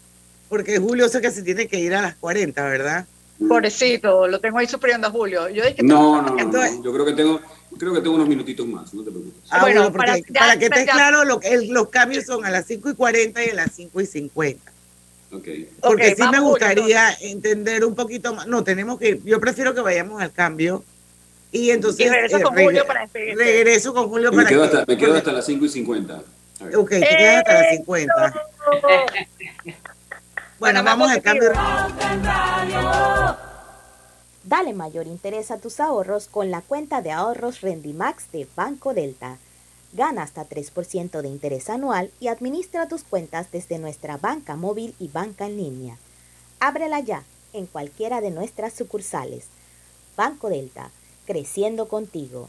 Porque Julio sé que se tiene que ir a las 40, ¿verdad? Pobrecito, lo tengo ahí sufriendo a Julio. Yo no, no, no, yo creo que tengo creo que tengo unos minutitos más, no te preocupes. Ah, bueno, para, que esté claro, lo, los cambios son a las 5 y 40 y a las 5 y 50. Okay. Porque sí me gustaría entender un poquito más. No, tenemos que, yo prefiero que vayamos al cambio Y entonces. regreso con Julio para despedirte. Regreso con Julio me para quedo hasta, me quedo hasta las 5 y 50. Ok, te quedas hasta las 50. bueno, vamos al cambio. Dale mayor interés a tus ahorros con la cuenta de ahorros Rendimax de Banco Delta. Gana hasta 3% de interés anual y administra tus cuentas desde nuestra banca móvil y banca en línea. Ábrela ya en cualquiera de nuestras sucursales. Banco Delta, creciendo contigo.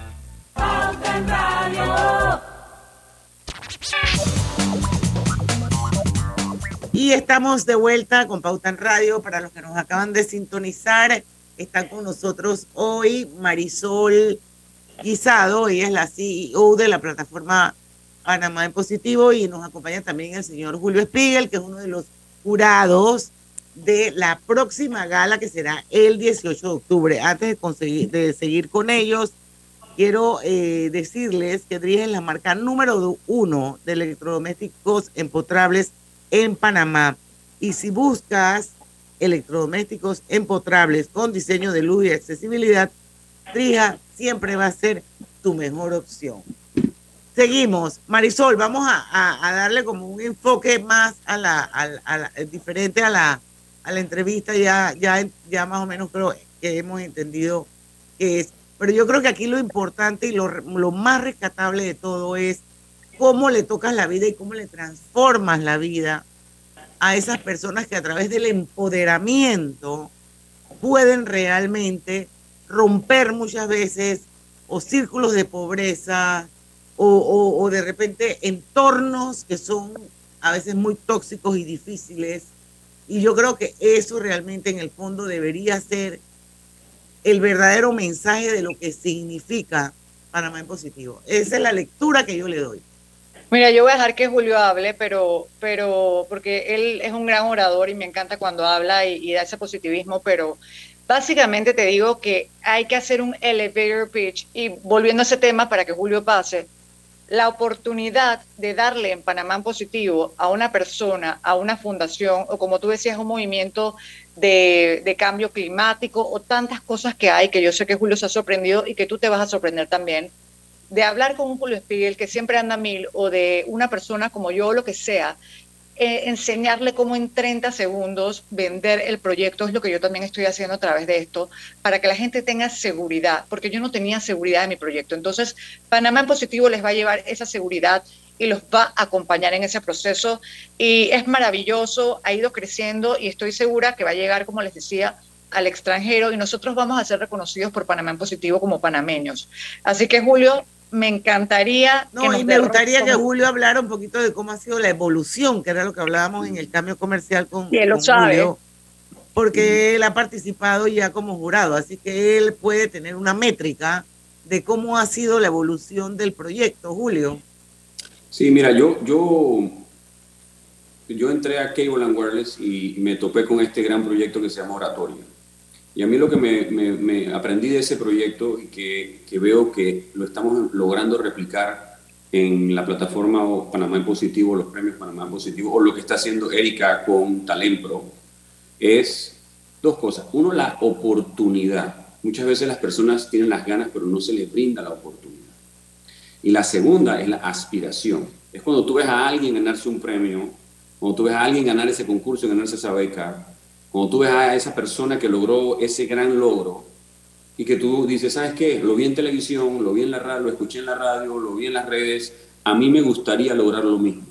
Y estamos de vuelta con Pauta en Radio. Para los que nos acaban de sintonizar, están con nosotros hoy Marisol Guisado. Ella es la CEO de la plataforma Panamá en Positivo y nos acompaña también el señor Julio Spiegel, que es uno de los jurados de la próxima gala que será el 18 de octubre. Antes de seguir con ellos, quiero eh, decirles que Dries es la marca número uno de electrodomésticos empotrables en Panamá. Y si buscas electrodomésticos empotrables con diseño de luz y accesibilidad, Drija siempre va a ser tu mejor opción. Seguimos. Marisol, vamos a, darle como un enfoque más a la, la diferente a la, a la entrevista. Ya, ya, ya más o menos creo que hemos entendido que es. Pero yo creo que aquí lo importante y lo, más rescatable de todo es cómo le tocas la vida y cómo le transformas la vida a esas personas que a través del empoderamiento pueden realmente romper muchas veces o círculos de pobreza o, o, o, de repente entornos que son a veces muy tóxicos y difíciles. Y yo creo que eso realmente en el fondo debería ser el verdadero mensaje de lo que significa Panamá en positivo. Esa es la lectura que yo le doy. Mira, yo voy a dejar que Julio hable, pero, pero porque él es un gran orador y me encanta cuando habla y, y da ese positivismo, pero básicamente te digo que hay que hacer un elevator pitch y volviendo a ese tema para que Julio pase, la oportunidad de darle en Panamá en positivo a una persona, a una fundación o como tú decías, un movimiento de, de, cambio climático o tantas cosas que hay que yo sé que Julio se ha sorprendido y que tú te vas a sorprender también. De hablar con un Julio Spiegel que siempre anda mil o de una persona como yo, lo que sea, eh, enseñarle cómo en 30 segundos vender el proyecto es lo que yo también estoy haciendo a través de esto, para que la gente tenga seguridad, porque yo no tenía seguridad en mi proyecto. Entonces, Panamá en positivo les va a llevar esa seguridad y los va a acompañar en ese proceso. Y es maravilloso, ha ido creciendo y estoy segura que va a llegar, como les decía, al extranjero y nosotros vamos a ser reconocidos por Panamá en positivo como panameños. Así que Julio, me encantaría. No, y me gustaría que Julio hablara un poquito de cómo ha sido la evolución, que era lo que hablábamos en el cambio comercial con, Julio, porque él ha participado ya como jurado, así que él puede tener una métrica de cómo ha sido la evolución del proyecto, Julio. Sí, mira, yo, yo, yo entré a Cable and Wireless y me topé con este gran proyecto que se llama Oratoria. Y a mí lo que me, aprendí de ese proyecto y que, veo que lo estamos logrando replicar en la plataforma Panamá en Positivo, los premios Panamá en Positivo, o lo que está haciendo Erika con Talempro, es dos cosas. Uno, la oportunidad. Muchas veces las personas tienen las ganas, pero no se les brinda la oportunidad. Y la segunda es la aspiración. Es cuando tú ves a alguien ganarse un premio, cuando tú ves a alguien ganar ese concurso, ganarse esa beca, cuando tú ves a esa persona que logró ese gran logro y que tú dices, ¿sabes qué? Lo vi en televisión, lo vi en la radio, lo escuché en la radio, lo vi en las redes, a mí me gustaría lograr lo mismo.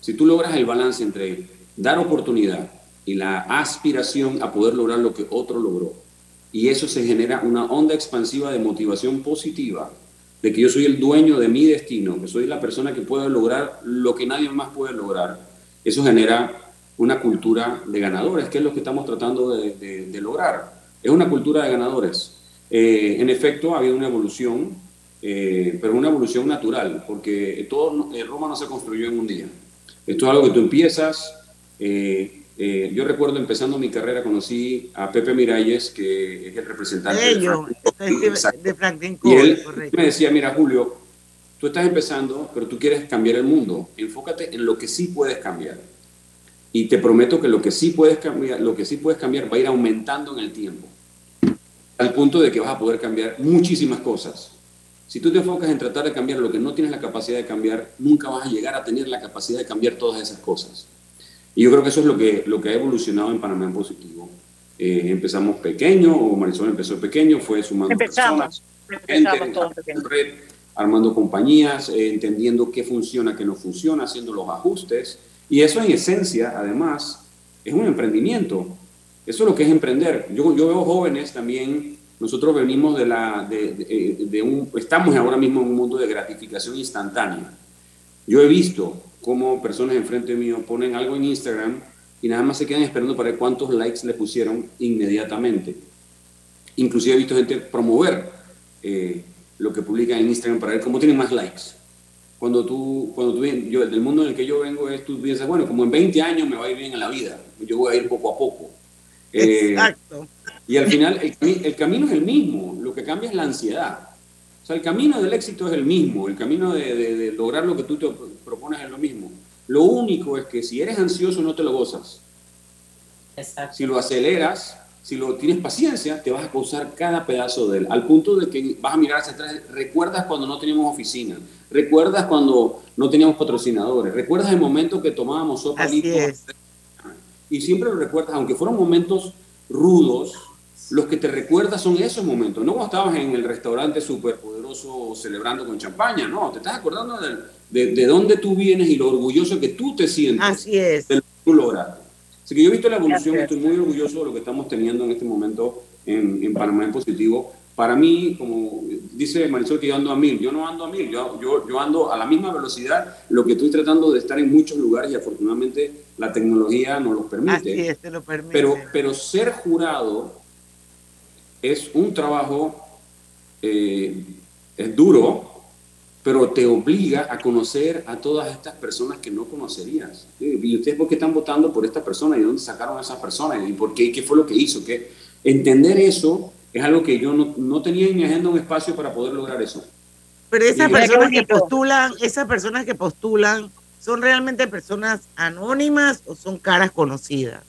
Si tú logras el balance entre dar oportunidad y la aspiración a poder lograr lo que otro logró, y eso se genera una onda expansiva de motivación positiva, de que yo soy el dueño de mi destino, que soy la persona que puede lograr lo que nadie más puede lograr, eso genera una cultura de ganadores, que es lo que estamos tratando de, lograr. Es una cultura de ganadores. Eh, en efecto, ha habido una evolución, eh, pero una evolución natural, porque todo eh, Roma no se construyó en un día. Esto es algo que tú empiezas. Yo recuerdo empezando mi carrera, conocí a Pepe Miralles, que es el representante de, Franklin, Y él me decía, mira Julio, tú estás empezando, pero tú quieres cambiar el mundo. Enfócate en lo que sí puedes cambiar. Y te prometo que lo que sí puedes cambiar, lo que sí puedes cambiar va a ir aumentando en el tiempo, al punto de que vas a poder cambiar muchísimas cosas. Si tú te enfocas en tratar de cambiar lo que no tienes la capacidad de cambiar, nunca vas a llegar a tener la capacidad de cambiar todas esas cosas. Y yo creo que eso es lo que, lo que ha evolucionado en Panamá en positivo. Eh, empezamos pequeño, o Marisol empezó pequeño, fue sumando empezamos, personas, empezamos armando compañías, eh, entendiendo qué funciona, qué no funciona, haciendo los ajustes y eso en esencia, además, es un emprendimiento. Eso es lo que es emprender. Yo, yo veo jóvenes también, nosotros venimos de la, de, de, un, estamos ahora mismo en un mundo de gratificación instantánea. Yo he visto cómo personas enfrente mío ponen algo en Instagram y nada más se quedan esperando para ver cuántos likes le pusieron inmediatamente. Inclusive he visto gente promover eh, lo que publican en Instagram para ver cómo tienen más likes cuando tú, cuando tú, yo, del mundo en el que yo vengo es, tú piensas, bueno, como en 20 años me va a ir bien en la vida, yo voy a ir poco a poco. Eh, Exacto. y al final el, el, camino es el mismo, lo que cambia es la ansiedad. O sea, el camino del éxito es el mismo, el camino de, de, lograr lo que tú te propones es lo mismo. Lo único es que si eres ansioso no te lo gozas. Exacto. Si lo aceleras, si lo tienes paciencia, te vas a gozar cada pedazo de él, al punto de que vas a mirar hacia atrás. ¿Recuerdas cuando no teníamos oficina? ¿Recuerdas cuando no teníamos patrocinadores? ¿Recuerdas el momento que tomábamos sopa Y siempre lo recuerdas, aunque fueron momentos rudos, los que te recuerdas son esos momentos. No cuando estabas en el restaurante celebrando con champaña, no, te estás acordando de, de, dónde tú vienes y lo orgulloso que tú te sientes. Así es. De lo que tú lograste. Así que yo he visto la evolución, estoy muy orgulloso de lo que estamos teniendo en este momento en, en Panamá en positivo para mí, como dice Marisol, que yo ando a mil, yo no ando a mil, yo, yo, yo, ando a la misma velocidad, lo que estoy tratando de estar en muchos lugares y afortunadamente la tecnología nos lo permite. Así lo permite. Pero, pero ser jurado es un trabajo, eh, es duro, pero te obliga a conocer a todas estas personas que no conocerías. ¿Y ustedes por qué están votando por esta persona? ¿Y dónde sacaron a esa persona? ¿Y por qué? ¿Qué fue lo que hizo? ¿Qué? Entender eso es algo que yo no, no tenía en mi agenda un espacio para poder lograr eso. Pero esas personas que postulan, esas personas que postulan, ¿son realmente personas anónimas o son caras conocidas?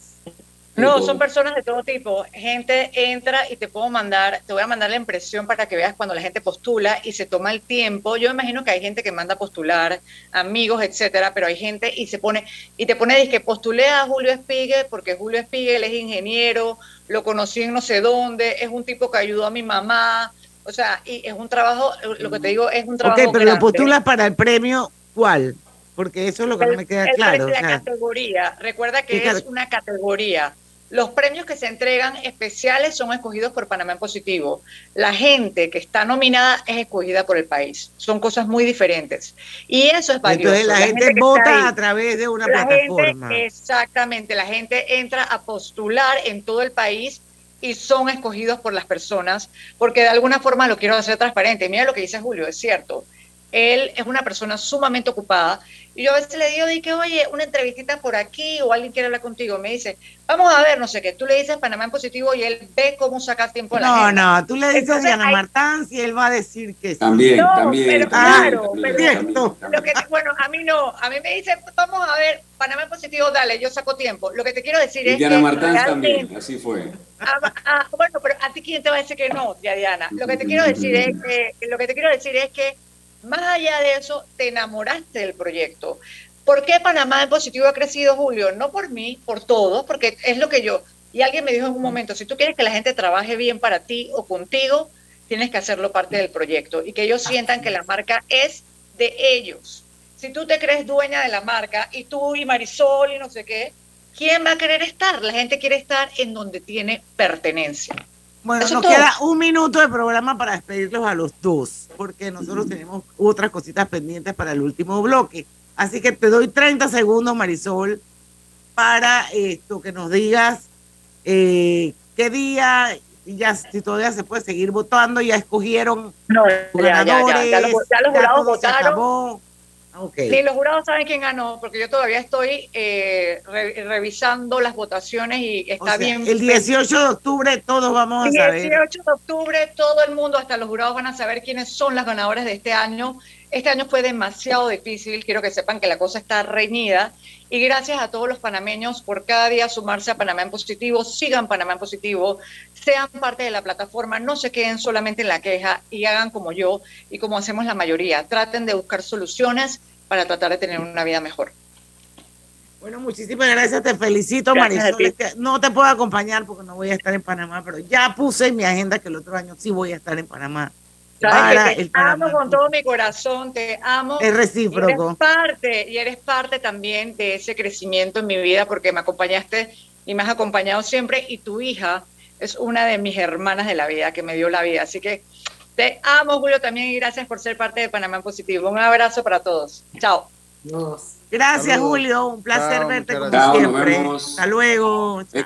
No, son personas de todo tipo. Gente entra y te puedo mandar, te voy a mandar la impresión para que veas cuando la gente postula y se toma el tiempo. Yo imagino que hay gente que manda a postular, amigos, etcétera, pero hay gente y se pone, y te pone, dice que postulé a Julio Espigue porque Julio Espigue es ingeniero, lo conocí en no sé dónde, es un tipo que ayudó a mi mamá. O sea, y es un trabajo, lo que te digo es un trabajo. Ok, pero lo postulas para el premio, ¿cuál? Porque eso es lo que no me queda claro. Es la categoría. Recuerda que es una categoría. Los premios que se entregan especiales son escogidos por Panamá en Positivo. La gente que está nominada es escogida por el país. Son cosas muy diferentes. Y eso es valioso. Entonces la, gente, vota a través de una plataforma. exactamente. La gente entra a postular en todo el país y son escogidos por las personas, porque de alguna forma lo quiero hacer transparente. Mira lo que dice Julio, es cierto. Él es una persona sumamente ocupada y yo a veces le digo, di que, oye, una entrevistita por aquí o alguien quiere hablar contigo. Me dice, vamos a ver, no sé qué. Tú le dices Panamá en positivo y él ve cómo sacar tiempo a la No, no, tú le dices a Diana Martán y él va a decir que sí. También, también. Pero, claro, pero, lo que, bueno, a mí no. A mí me dice, vamos a ver, Panamá en positivo, dale, yo saco tiempo. Lo que te quiero decir es Diana Martán también, así fue. Ah, ah, bueno, pero a ti quién te va a decir que no, Diana. Lo que te quiero decir es que, lo que te quiero decir es que más allá de eso, te enamoraste del proyecto. ¿Por qué Panamá en positivo ha crecido, Julio? No por mí, por todos, porque es lo que yo... Y alguien me dijo en un momento, si tú quieres que la gente trabaje bien para ti o contigo, tienes que hacerlo parte del proyecto y que ellos sientan que la marca es de ellos. Si tú te crees dueña de la marca y tú y Marisol y no sé qué, ¿quién va a querer estar? La gente quiere estar en donde tiene pertenencia. Bueno, nos queda un minuto de programa para despedirlos a los dos, porque nosotros tenemos otras cositas pendientes para el último bloque. Así que te doy 30 segundos, Marisol, para esto, que nos digas eh, qué día, y ya si todavía se puede seguir votando, ya escogieron no, ya, ya, ya, los, jurados votaron. Sí, los jurados saben quién ganó, porque yo todavía estoy eh, revisando las votaciones y está bien. El 18 de octubre todos vamos a saber. El 18 de octubre todo el mundo, hasta los jurados, van a saber quiénes son las ganadoras de este año. Este año fue demasiado difícil, quiero que sepan que la cosa está reñida y gracias a todos los panameños por cada día sumarse a Panamá en positivo, sigan Panamá en positivo, sean parte de la plataforma, no se queden solamente en la queja y hagan como yo y como hacemos la mayoría, traten de buscar soluciones para tratar de tener una vida mejor. Bueno, muchísimas gracias, te felicito, Marisol. No te puedo acompañar porque no voy a estar en Panamá, pero ya puse en mi agenda que el otro año sí voy a estar en Panamá. Sabes que te amo con todo mi corazón, te amo. Es recíproco. eres parte, y eres parte también de ese crecimiento en mi vida porque me acompañaste y me has acompañado siempre y tu hija es una de mis hermanas de la vida que me dio la vida. Así que te amo, Julio, también y gracias por ser parte de Panamá Positivo. Un abrazo para todos. Chao. Gracias, Julio. Un placer verte como siempre. Hasta luego. Eh,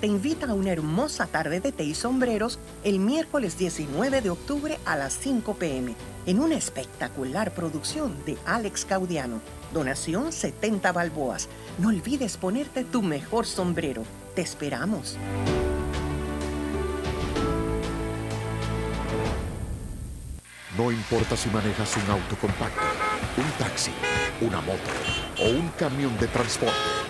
te invita a una hermosa tarde de té y sombreros el miércoles 19 de octubre a las 5 pm en una espectacular producción de Alex Caudiano. Donación 70 balboas. No olvides ponerte tu mejor sombrero. Te esperamos. No importa si manejas un auto compacto, un taxi, una moto o un camión de transporte.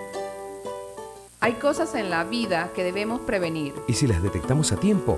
Hay cosas en la vida que debemos prevenir. Y si las detectamos a tiempo,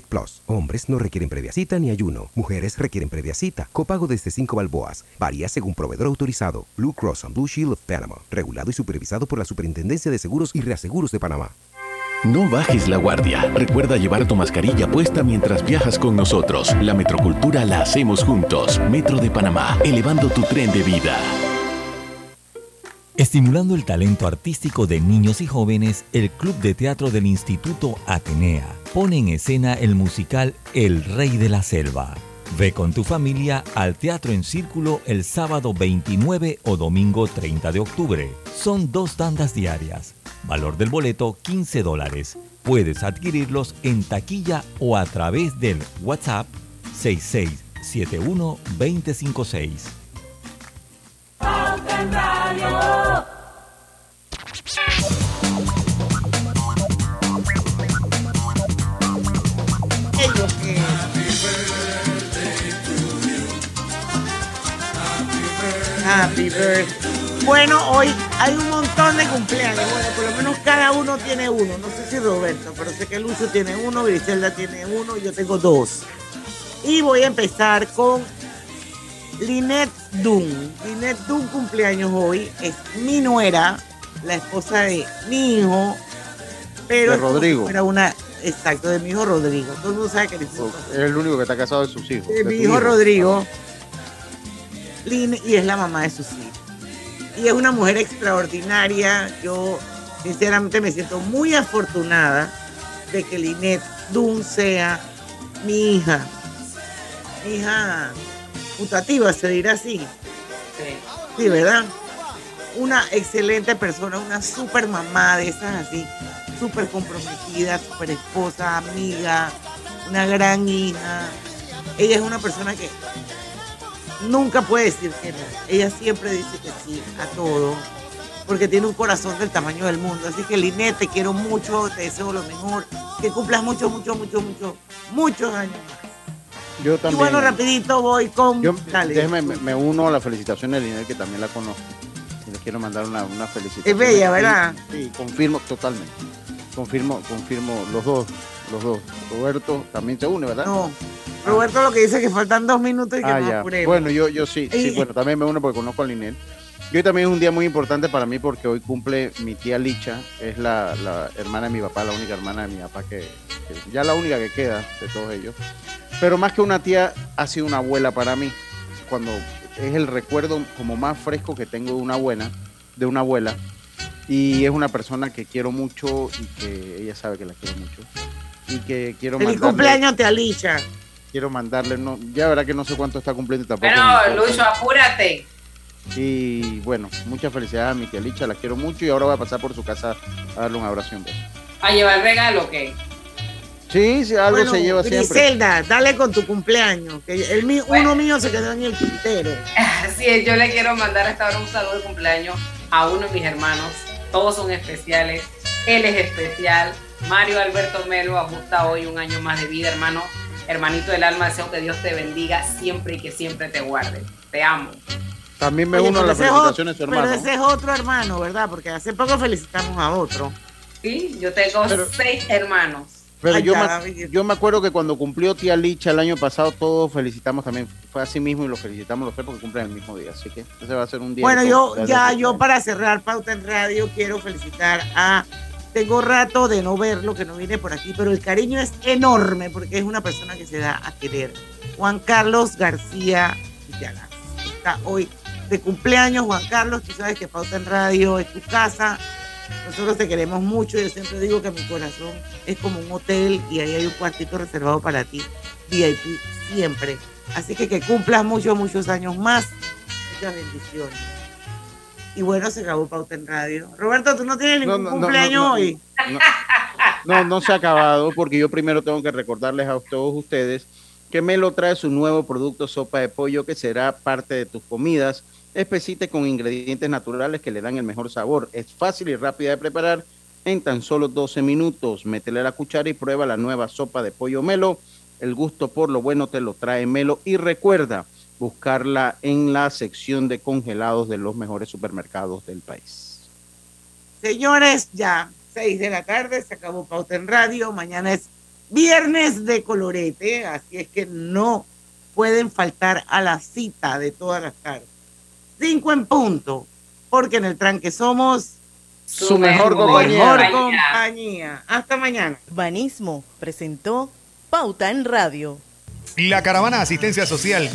Plus. Hombres no requieren previa cita ni ayuno. Mujeres requieren previa cita. Copago desde 5 balboas. Varía según proveedor autorizado. Blue Cross and Blue Shield of Panama. Regulado y supervisado por la Superintendencia de Seguros y Reaseguros de Panamá. No bajes la guardia. Recuerda llevar tu mascarilla puesta mientras viajas con nosotros. La metrocultura la hacemos juntos. Metro de Panamá, elevando tu tren de vida. Estimulando el talento artístico de niños y jóvenes, el Club de Teatro del Instituto Atenea pone en escena el musical El Rey de la Selva. Ve con tu familia al Teatro en Círculo el sábado 29 o domingo 30 de octubre. Son dos tandas diarias. Valor del boleto 15 dólares. Puedes adquirirlos en taquilla o a través del WhatsApp 6671 256. Happy birthday. Bueno, hoy hay un montón de cumpleaños. Bueno, por lo menos cada uno tiene uno. No sé si Roberto, pero sé que Lucio tiene uno, Griselda tiene uno y yo tengo dos. Y voy a empezar con Lynette Dunn. Lynette Dunn cumpleaños hoy. Es mi nuera, la esposa de mi hijo. Pero De Rodrigo. Era una, exacto, de mi hijo Rodrigo. Todo el mundo sabe que hizo Es el único que está casado de sus hijos. de de mi tu hijo Rodrigo. Lin- y es la mamá de sus hijos. Y es una mujer extraordinaria. Yo, sinceramente, me siento muy afortunada de que Linet Dunn sea mi hija. Mi hija putativa, se dirá así. Sí, ¿verdad? Una excelente persona, una super mamá de esas así, súper comprometida, súper esposa, amiga, una gran hija. Ella es una persona que nunca puede decir que no. Ella siempre dice que sí a todo, porque tiene un corazón del tamaño del mundo. Así que Linet, te quiero mucho, te deseo lo mejor, que cumplas mucho, mucho, mucho, mucho, muchos años más. Yo Y también. bueno, rapidito voy con... Yo Dale. déjeme, me, me uno a la felicitación de Linel, que también la conozco. Y le quiero mandar una, una felicitación. Es bella, ¿verdad? Sí, confirmo totalmente. Confirmo, confirmo los dos, los dos. Roberto también se une, ¿verdad? No. Roberto lo que dice es que faltan dos minutos y que Ah, ya. apuremos. Bueno, yo, yo sí, sí, Y- bueno, también me uno porque conozco a Linel. Y hoy también es un día muy importante para mí porque hoy cumple mi tía Licha, es la, la hermana de mi papá, la única hermana de mi papá que, que- ya la única que queda de todos ellos. Pero más que una tía, ha sido una abuela para mí. Cuando es el recuerdo como más fresco que tengo de una abuela, de una abuela. Y es una persona que quiero mucho y que ella sabe que la quiero mucho. Y que quiero Feliz mandarle- cumpleaños, te Alicia. Quiero mandarle, no, ya verá que no sé cuánto está cumpliendo tampoco. Importa. Lucho, apúrate. Y bueno, muchas felicidades a mi tía Licha, la quiero mucho y ahora voy a pasar por su casa a darle un abrazo y un beso. A llevar regalo, ¿qué? Sí, sí, algo Bueno, se lleva siempre. Griselda, dale con tu cumpleaños. Que el mío, uno mío se quedó en el tintero. Así es, yo le quiero mandar hasta ahora un saludo de cumpleaños a uno de mis hermanos. Todos son especiales. Él es especial. Mario Alberto Melo ajusta hoy un año más de vida, hermano. Hermanito del alma, deseo que Dios te bendiga siempre y que siempre te guarde. Te amo. También me Oye, uno a las felicitaciones de otro- hermano. Pero ese es otro hermano, ¿verdad? Porque hace poco felicitamos a otro. Sí, yo tengo Pero- seis hermanos. Pero yo me, yo me acuerdo que cuando cumplió tía Licha el año pasado, todos felicitamos también. Fue así mismo y lo felicitamos los tres porque cumplen el mismo día. Así que ese va a ser un día. Bueno, yo ya, yo para cerrar Pauta en Radio, quiero felicitar a. Tengo rato de no verlo, que no viene por aquí, pero el cariño es enorme porque es una persona que se da a querer. Juan Carlos García Villagas. Está hoy de cumpleaños, Juan Carlos. Tú sabes que Pauta en Radio es tu casa. Nosotros te queremos mucho. Yo siempre digo que mi corazón es como un hotel y ahí hay un cuartito reservado para ti. VIP siempre. Así que que cumplas muchos, muchos años más. Muchas bendiciones. Y bueno, se acabó Pauta en Radio. Roberto, ¿tú no tienes ningún cumpleaños hoy? No, no se ha acabado porque yo primero tengo que recordarles a todos ustedes que Melo trae su nuevo producto sopa de pollo que será parte de tus comidas Espesite con ingredientes naturales que le dan el mejor sabor. Es fácil y rápida de preparar en tan solo 12 minutos. Métele la cuchara y prueba la nueva sopa de pollo Melo. El gusto por lo bueno te lo trae Melo. Y recuerda buscarla en la sección de congelados de los mejores supermercados del país. Señores, ya 6 de la tarde, se acabó Pauta en Radio. Mañana es viernes de colorete, así es que no pueden faltar a la cita de todas las tardes. 5 en punto, porque en el tranque somos su, mejor, compañía. compañía. Hasta mañana. Banismo presentó Pauta en Radio. La caravana asistencia social